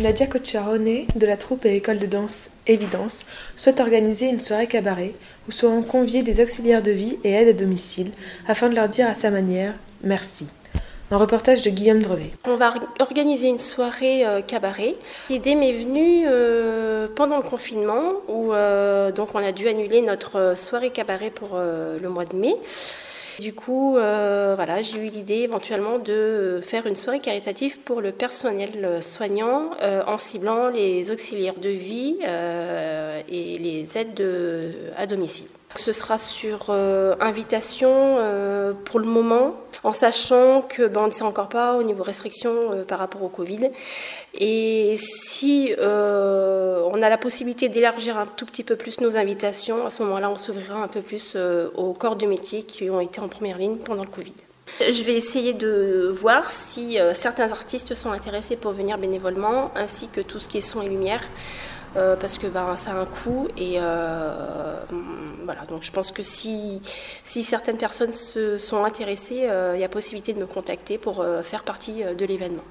Nadia Cocciarone de la troupe et école de danse Évidence souhaite organiser une soirée cabaret où seront conviés des auxiliaires de vie et aides à domicile afin de leur dire à sa manière merci. Un reportage de Guillaume Drevet. On va organiser une soirée euh, cabaret. L'idée m'est venue euh, pendant le confinement où euh, donc on a dû annuler notre soirée cabaret pour le mois de mai. Du coup, voilà, j'ai eu l'idée éventuellement de faire une soirée caritative pour le personnel soignant en ciblant les auxiliaires de vie et les aides à domicile. Ce sera sur euh, invitation euh, pour le moment, en sachant que ben, ne sait encore pas au niveau restriction euh, par rapport au Covid. Et si a la possibilité d'élargir un tout petit peu plus nos invitations, à ce moment-là, on s'ouvrira un peu plus aux corps du métier qui ont été en première ligne pendant le Covid. Je vais essayer de voir si certains artistes sont intéressés pour venir bénévolement, ainsi que tout ce qui est son et lumière. Euh, parce que ben, ça a un coût. Et euh, voilà, donc je pense que si, certaines personnes se sont intéressées, euh, il y a possibilité de me contacter pour faire partie de l'événement.